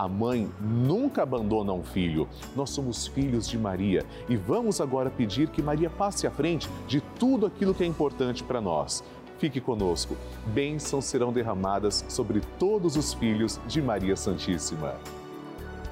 A mãe nunca abandona um filho. Nós somos filhos de Maria e vamos agora pedir que Maria passe à frente de tudo aquilo que é importante para nós. Fique conosco. Bênçãos serão derramadas sobre todos os filhos de Maria Santíssima.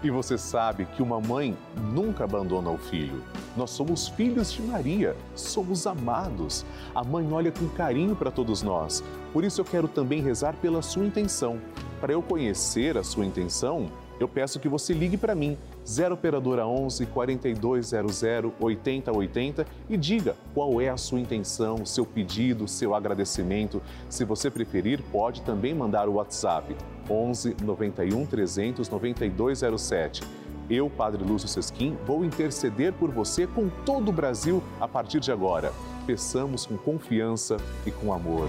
E você sabe que uma mãe nunca abandona o filho. Nós somos filhos de Maria, somos amados. A mãe olha com carinho para todos nós. Por isso eu quero também rezar pela sua intenção. Para eu conhecer a sua intenção, eu peço que você ligue para mim, 0 operadora 11 4200 8080 e diga qual é a sua intenção, seu pedido, seu agradecimento. Se você preferir, pode também mandar o WhatsApp 11 91 300 9207. Eu, Padre Lúcio Sesquim, vou interceder por você com todo o Brasil a partir de agora. Peçamos com confiança e com amor.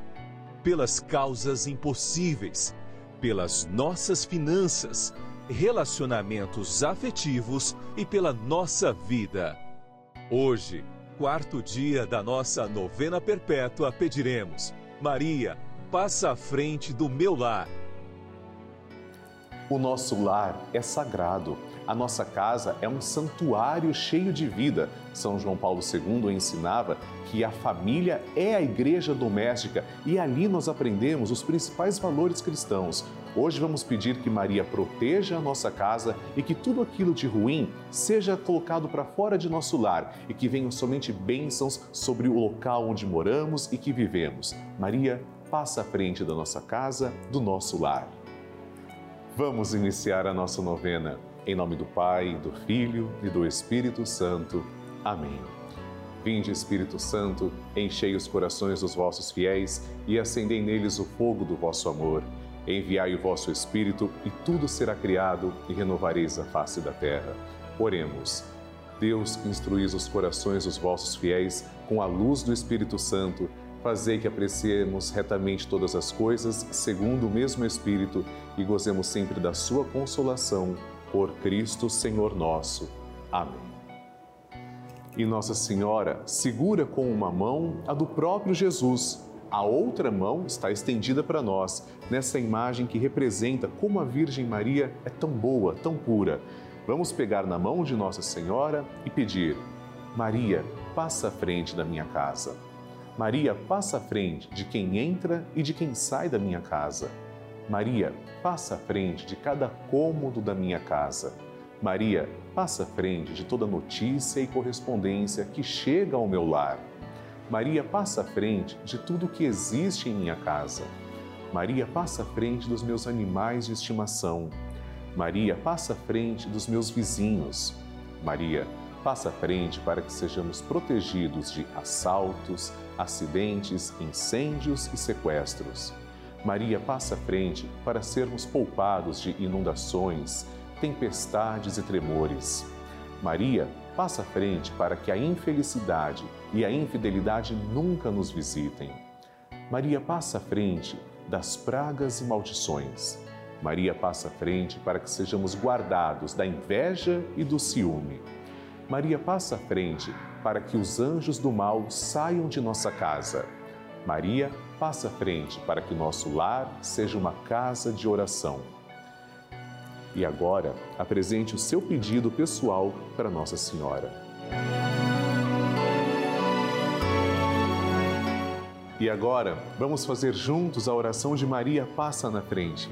pelas causas impossíveis, pelas nossas finanças, relacionamentos afetivos e pela nossa vida. Hoje, quarto dia da nossa novena perpétua, pediremos: Maria, passa à frente do meu lar. O nosso lar é sagrado. A nossa casa é um santuário cheio de vida. São João Paulo II ensinava que a família é a igreja doméstica e ali nós aprendemos os principais valores cristãos. Hoje vamos pedir que Maria proteja a nossa casa e que tudo aquilo de ruim seja colocado para fora de nosso lar e que venham somente bênçãos sobre o local onde moramos e que vivemos. Maria, passa à frente da nossa casa, do nosso lar. Vamos iniciar a nossa novena. Em nome do Pai, do Filho e do Espírito Santo. Amém. Vinde, Espírito Santo, enchei os corações dos vossos fiéis e acendei neles o fogo do vosso amor. Enviai o vosso Espírito e tudo será criado e renovareis a face da terra. Oremos. Deus, que instruís os corações dos vossos fiéis com a luz do Espírito Santo, fazei que apreciemos retamente todas as coisas, segundo o mesmo Espírito, e gozemos sempre da sua consolação. Por Cristo, Senhor nosso. Amém. E Nossa Senhora segura com uma mão a do próprio Jesus. A outra mão está estendida para nós, nessa imagem que representa como a Virgem Maria é tão boa, tão pura. Vamos pegar na mão de Nossa Senhora e pedir: Maria, passa à frente da minha casa. Maria, passa à frente de quem entra e de quem sai da minha casa. Maria, passa à frente de cada cômodo da minha casa. Maria, passa à frente de toda notícia e correspondência que chega ao meu lar. Maria, passa à frente de tudo que existe em minha casa. Maria, passa à frente dos meus animais de estimação. Maria, passa à frente dos meus vizinhos. Maria, passa à frente para que sejamos protegidos de assaltos, acidentes, incêndios e sequestros. Maria passa à frente para sermos poupados de inundações, tempestades e tremores. Maria, passa à frente para que a infelicidade e a infidelidade nunca nos visitem. Maria passa à frente das pragas e maldições. Maria passa à frente para que sejamos guardados da inveja e do ciúme. Maria passa à frente para que os anjos do mal saiam de nossa casa. Maria passa à frente para que nosso lar seja uma casa de oração. E agora, apresente o seu pedido pessoal para Nossa Senhora. E agora, vamos fazer juntos a oração de Maria Passa na Frente.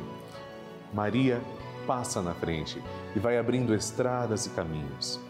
Maria passa na frente e vai abrindo estradas e caminhos,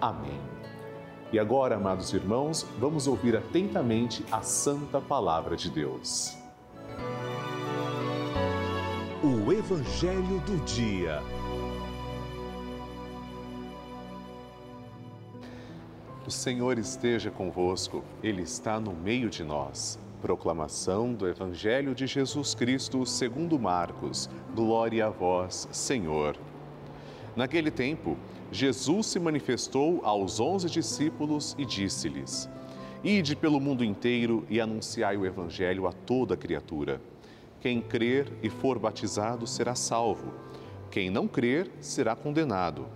Amém. E agora, amados irmãos, vamos ouvir atentamente a santa palavra de Deus. O Evangelho do Dia. O Senhor esteja convosco, Ele está no meio de nós. Proclamação do Evangelho de Jesus Cristo segundo Marcos. Glória a vós, Senhor. Naquele tempo, Jesus se manifestou aos onze discípulos e disse-lhes: Ide pelo mundo inteiro e anunciai o Evangelho a toda criatura. Quem crer e for batizado será salvo. Quem não crer será condenado.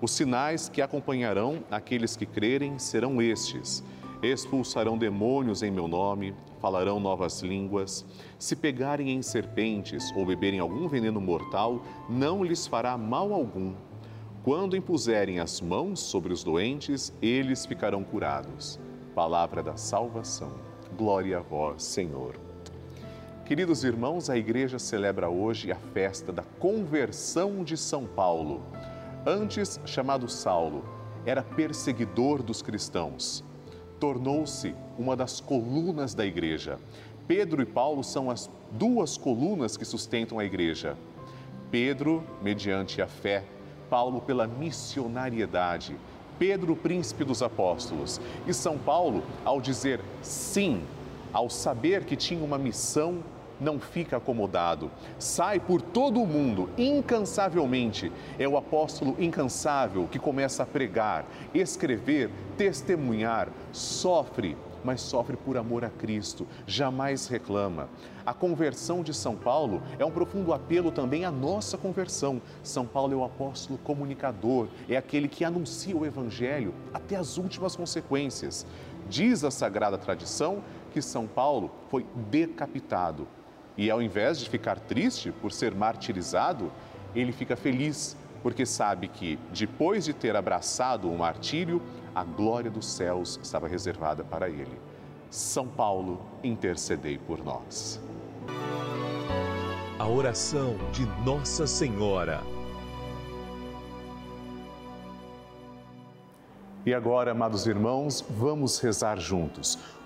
Os sinais que acompanharão aqueles que crerem serão estes: expulsarão demônios em meu nome, falarão novas línguas. Se pegarem em serpentes ou beberem algum veneno mortal, não lhes fará mal algum. Quando impuserem as mãos sobre os doentes, eles ficarão curados. Palavra da salvação. Glória a vós, Senhor. Queridos irmãos, a igreja celebra hoje a festa da conversão de São Paulo. Antes chamado Saulo, era perseguidor dos cristãos. Tornou-se uma das colunas da igreja. Pedro e Paulo são as duas colunas que sustentam a igreja. Pedro, mediante a fé, Paulo, pela missionariedade. Pedro, príncipe dos apóstolos. E São Paulo, ao dizer sim, ao saber que tinha uma missão não fica acomodado. Sai por todo o mundo incansavelmente. É o apóstolo incansável que começa a pregar, escrever, testemunhar, sofre, mas sofre por amor a Cristo, jamais reclama. A conversão de São Paulo é um profundo apelo também à nossa conversão. São Paulo é o apóstolo comunicador, é aquele que anuncia o Evangelho até as últimas consequências. Diz a sagrada tradição que São Paulo foi decapitado e ao invés de ficar triste por ser martirizado, ele fica feliz, porque sabe que, depois de ter abraçado o martírio, a glória dos céus estava reservada para ele. São Paulo, intercedei por nós. A oração de Nossa Senhora. E agora, amados irmãos, vamos rezar juntos.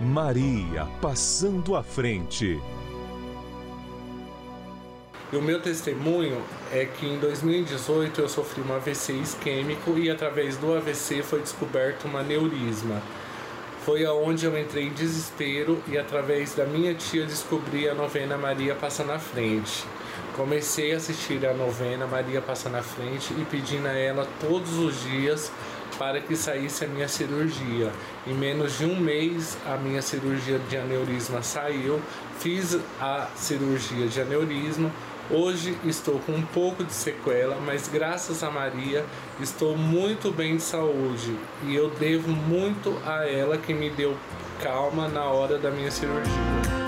Maria passando à frente. E o meu testemunho é que em 2018 eu sofri um AVC isquêmico e através do AVC foi descoberto uma neurisma. Foi aonde eu entrei em desespero e através da minha tia descobri a novena Maria Passa na Frente. Comecei a assistir a novena Maria Passa na Frente e pedindo a ela todos os dias para que saísse a minha cirurgia. Em menos de um mês, a minha cirurgia de aneurisma saiu, fiz a cirurgia de aneurisma, Hoje estou com um pouco de sequela, mas graças a Maria estou muito bem de saúde e eu devo muito a ela que me deu calma na hora da minha cirurgia.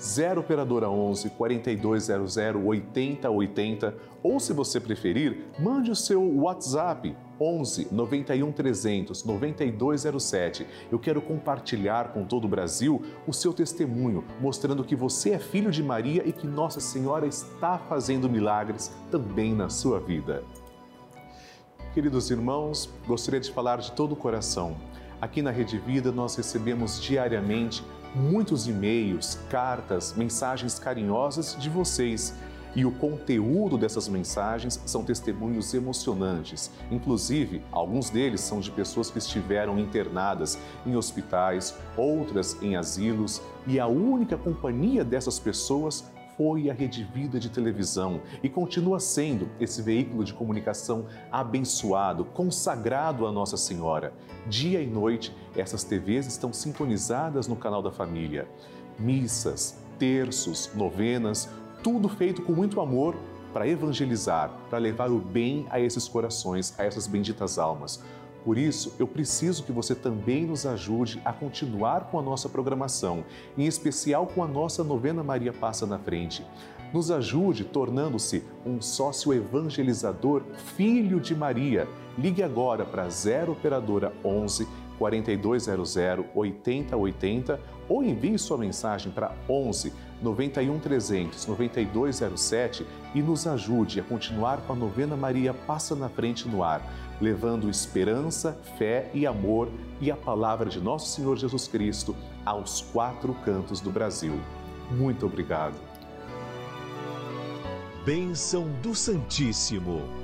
0 operadora 11 4200 8080 ou se você preferir, mande o seu WhatsApp 11 91 300 9207. Eu quero compartilhar com todo o Brasil o seu testemunho, mostrando que você é filho de Maria e que Nossa Senhora está fazendo milagres também na sua vida. Queridos irmãos, gostaria de falar de todo o coração. Aqui na Rede Vida nós recebemos diariamente muitos e-mails, cartas, mensagens carinhosas de vocês. E o conteúdo dessas mensagens são testemunhos emocionantes. Inclusive, alguns deles são de pessoas que estiveram internadas em hospitais, outras em asilos, e a única companhia dessas pessoas foi a Rede Vida de televisão e continua sendo esse veículo de comunicação abençoado, consagrado a Nossa Senhora. Dia e noite, essas TVs estão sintonizadas no canal da família. Missas, terços, novenas, tudo feito com muito amor para evangelizar, para levar o bem a esses corações, a essas benditas almas. Por isso, eu preciso que você também nos ajude a continuar com a nossa programação, em especial com a nossa novena Maria Passa na Frente. Nos ajude tornando-se um sócio evangelizador, filho de Maria. Ligue agora para 0 Operadora 11 4200 8080 ou envie sua mensagem para 11 91 300 9207 e nos ajude a continuar com a novena Maria Passa na Frente no ar levando esperança, fé e amor e a palavra de nosso Senhor Jesus Cristo aos quatro cantos do Brasil. Muito obrigado. Bênção do Santíssimo.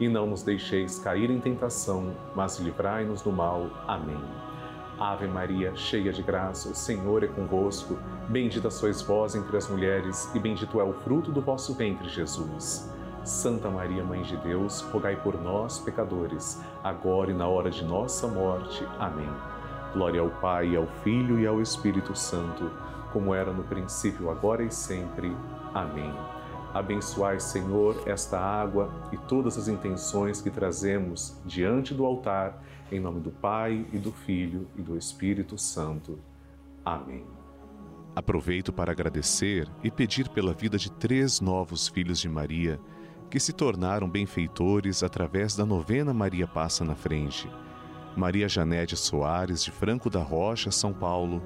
E não nos deixeis cair em tentação, mas livrai-nos do mal. Amém. Ave Maria, cheia de graça, o Senhor é convosco. Bendita sois vós entre as mulheres, e bendito é o fruto do vosso ventre, Jesus. Santa Maria, Mãe de Deus, rogai por nós, pecadores, agora e na hora de nossa morte. Amém. Glória ao Pai, ao Filho e ao Espírito Santo, como era no princípio, agora e sempre. Amém. Abençoai, Senhor, esta água e todas as intenções que trazemos diante do altar, em nome do Pai e do Filho e do Espírito Santo. Amém. Aproveito para agradecer e pedir pela vida de três novos filhos de Maria que se tornaram benfeitores através da novena Maria Passa na Frente. Maria Janete Soares, de Franco da Rocha, São Paulo,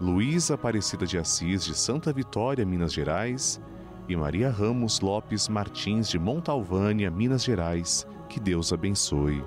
Luísa Aparecida de Assis, de Santa Vitória, Minas Gerais, e Maria Ramos Lopes Martins, de Montalvânia, Minas Gerais. Que Deus abençoe.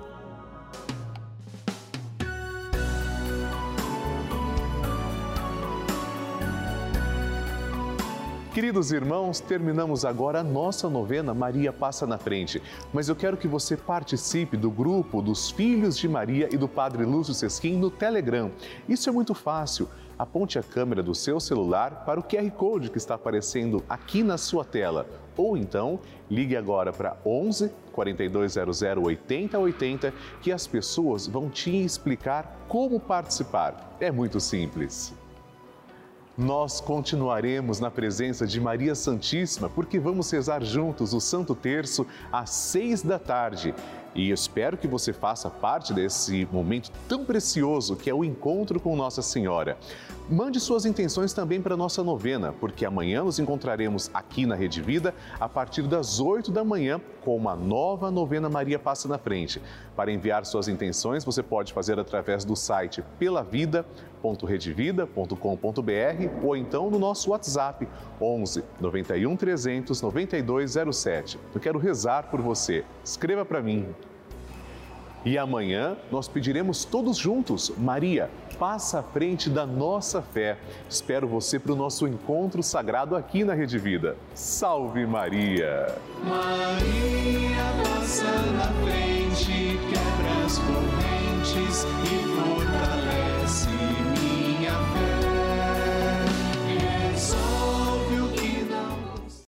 Queridos irmãos, terminamos agora a nossa novena Maria Passa na Frente. Mas eu quero que você participe do grupo dos Filhos de Maria e do Padre Lúcio Sesquim no Telegram. Isso é muito fácil. Aponte a câmera do seu celular para o QR Code que está aparecendo aqui na sua tela. Ou então, ligue agora para 11 4200 8080 que as pessoas vão te explicar como participar. É muito simples nós continuaremos na presença de Maria Santíssima, porque vamos rezar juntos o Santo Terço às seis da tarde. E espero que você faça parte desse momento tão precioso que é o encontro com Nossa Senhora. Mande suas intenções também para a nossa novena, porque amanhã nos encontraremos aqui na Rede Vida a partir das 8 da manhã com uma nova novena Maria Passa na Frente. Para enviar suas intenções, você pode fazer através do site pelavida.redevida.com.br ou então no nosso WhatsApp 11 91 300 9207. Eu quero rezar por você. Escreva para mim. E amanhã nós pediremos todos juntos, Maria, passa à frente da nossa fé. Espero você para o nosso encontro sagrado aqui na Rede Vida. Salve Maria! Maria passa na frente, quebra as correntes e fortalece